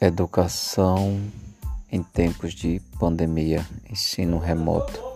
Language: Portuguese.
Educação em tempos de pandemia, ensino remoto.